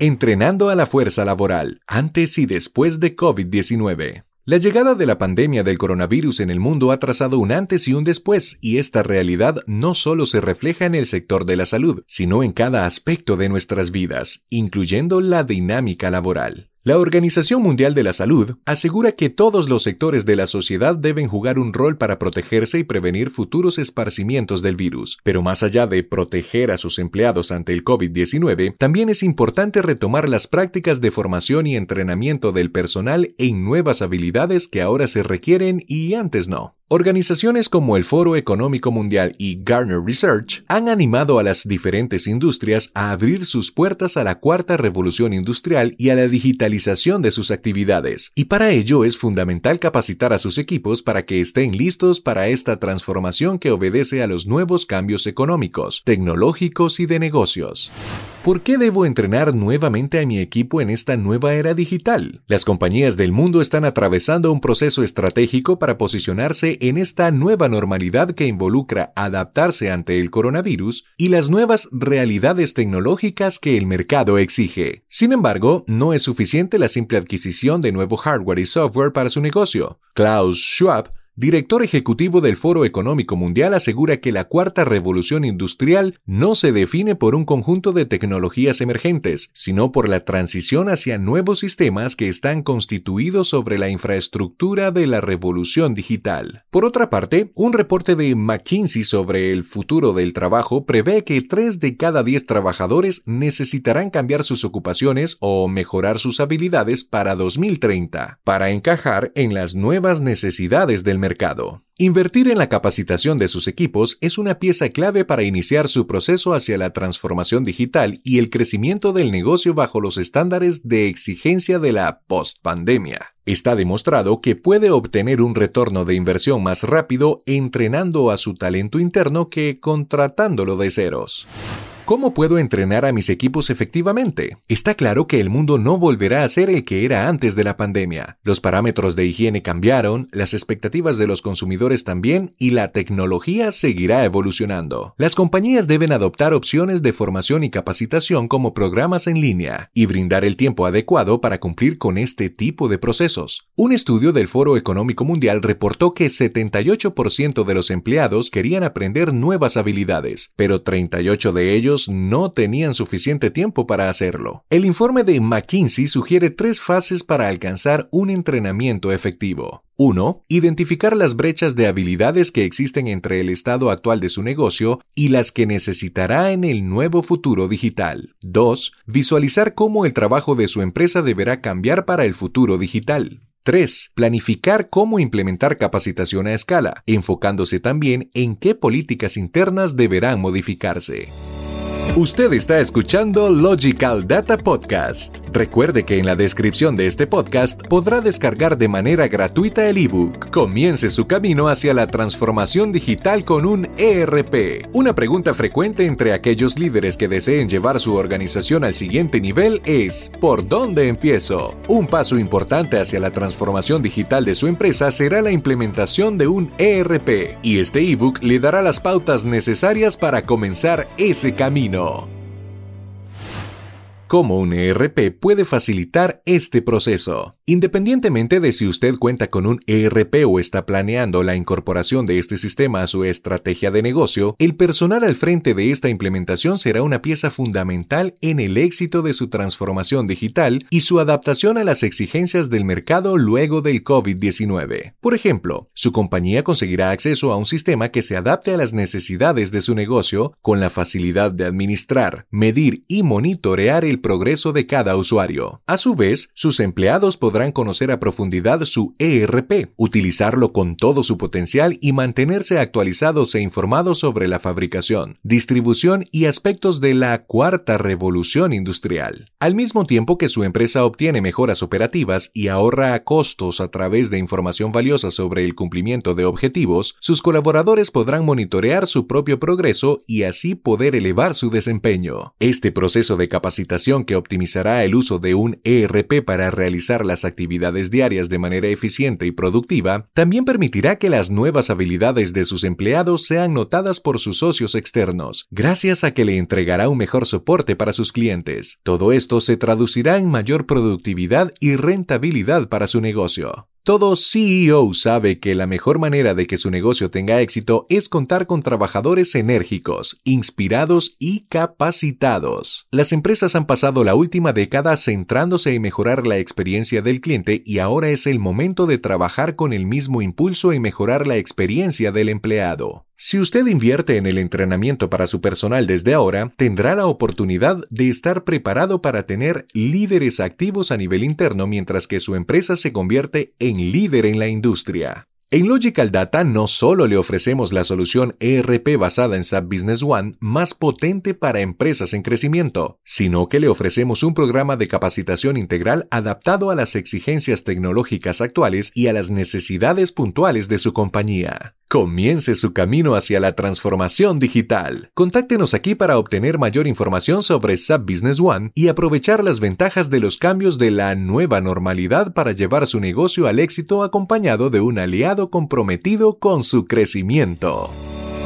Entrenando a la fuerza laboral, antes y después de COVID-19. La llegada de la pandemia del coronavirus en el mundo ha trazado un antes y un después, y esta realidad no solo se refleja en el sector de la salud, sino en cada aspecto de nuestras vidas, incluyendo la dinámica laboral. La Organización Mundial de la Salud asegura que todos los sectores de la sociedad deben jugar un rol para protegerse y prevenir futuros esparcimientos del virus. Pero más allá de proteger a sus empleados ante el COVID-19, también es importante retomar las prácticas de formación y entrenamiento del personal en nuevas habilidades que ahora se requieren y antes no. Organizaciones como el Foro Económico Mundial y Garner Research han animado a las diferentes industrias a abrir sus puertas a la cuarta revolución industrial y a la digitalización de sus actividades, y para ello es fundamental capacitar a sus equipos para que estén listos para esta transformación que obedece a los nuevos cambios económicos, tecnológicos y de negocios. ¿Por qué debo entrenar nuevamente a mi equipo en esta nueva era digital? Las compañías del mundo están atravesando un proceso estratégico para posicionarse en esta nueva normalidad que involucra adaptarse ante el coronavirus y las nuevas realidades tecnológicas que el mercado exige. Sin embargo, no es suficiente la simple adquisición de nuevo hardware y software para su negocio. Klaus Schwab director ejecutivo del Foro Económico Mundial, asegura que la cuarta revolución industrial no se define por un conjunto de tecnologías emergentes, sino por la transición hacia nuevos sistemas que están constituidos sobre la infraestructura de la revolución digital. Por otra parte, un reporte de McKinsey sobre el futuro del trabajo prevé que 3 de cada 10 trabajadores necesitarán cambiar sus ocupaciones o mejorar sus habilidades para 2030, para encajar en las nuevas necesidades del mercado mercado. Invertir en la capacitación de sus equipos es una pieza clave para iniciar su proceso hacia la transformación digital y el crecimiento del negocio bajo los estándares de exigencia de la post-pandemia. Está demostrado que puede obtener un retorno de inversión más rápido entrenando a su talento interno que contratándolo de ceros. ¿Cómo puedo entrenar a mis equipos efectivamente? Está claro que el mundo no volverá a ser el que era antes de la pandemia. Los parámetros de higiene cambiaron, las expectativas de los consumidores también y la tecnología seguirá evolucionando. Las compañías deben adoptar opciones de formación y capacitación como programas en línea y brindar el tiempo adecuado para cumplir con este tipo de procesos. Un estudio del Foro Económico Mundial reportó que 78% de los empleados querían aprender nuevas habilidades, pero 38 de ellos no tenían suficiente tiempo para hacerlo. El informe de McKinsey sugiere tres fases para alcanzar un entrenamiento efectivo. 1. Identificar las brechas de habilidades que existen entre el estado actual de su negocio y las que necesitará en el nuevo futuro digital. 2. Visualizar cómo el trabajo de su empresa deberá cambiar para el futuro digital. 3. Planificar cómo implementar capacitación a escala, enfocándose también en qué políticas internas deberán modificarse. Usted está escuchando Logical Data Podcast. Recuerde que en la descripción de este podcast podrá descargar de manera gratuita el ebook. Comience su camino hacia la transformación digital con un ERP. Una pregunta frecuente entre aquellos líderes que deseen llevar su organización al siguiente nivel es ¿por dónde empiezo? Un paso importante hacia la transformación digital de su empresa será la implementación de un ERP y este ebook le dará las pautas necesarias para comenzar ese camino. Cómo un ERP puede facilitar este proceso. Independientemente de si usted cuenta con un ERP o está planeando la incorporación de este sistema a su estrategia de negocio, el personal al frente de esta implementación será una pieza fundamental en el éxito de su transformación digital y su adaptación a las exigencias del mercado luego del COVID-19. Por ejemplo, su compañía conseguirá acceso a un sistema que se adapte a las necesidades de su negocio con la facilidad de administrar, medir y monitorear el progreso de cada usuario. A su vez, sus empleados podrán conocer a profundidad su ERP, utilizarlo con todo su potencial y mantenerse actualizados e informados sobre la fabricación, distribución y aspectos de la cuarta revolución industrial. Al mismo tiempo que su empresa obtiene mejoras operativas y ahorra costos a través de información valiosa sobre el cumplimiento de objetivos, sus colaboradores podrán monitorear su propio progreso y así poder elevar su desempeño. Este proceso de capacitación que optimizará el uso de un ERP para realizar las actividades diarias de manera eficiente y productiva, también permitirá que las nuevas habilidades de sus empleados sean notadas por sus socios externos, gracias a que le entregará un mejor soporte para sus clientes. Todo esto se traducirá en mayor productividad y rentabilidad para su negocio. Todo CEO sabe que la mejor manera de que su negocio tenga éxito es contar con trabajadores enérgicos, inspirados y capacitados. Las empresas han pasado la última década centrándose en mejorar la experiencia del cliente y ahora es el momento de trabajar con el mismo impulso en mejorar la experiencia del empleado. Si usted invierte en el entrenamiento para su personal desde ahora, tendrá la oportunidad de estar preparado para tener líderes activos a nivel interno mientras que su empresa se convierte en líder en la industria. En Logical Data no solo le ofrecemos la solución ERP basada en SAP Business One más potente para empresas en crecimiento, sino que le ofrecemos un programa de capacitación integral adaptado a las exigencias tecnológicas actuales y a las necesidades puntuales de su compañía. Comience su camino hacia la transformación digital. Contáctenos aquí para obtener mayor información sobre SAP Business One y aprovechar las ventajas de los cambios de la nueva normalidad para llevar su negocio al éxito acompañado de un aliado comprometido con su crecimiento.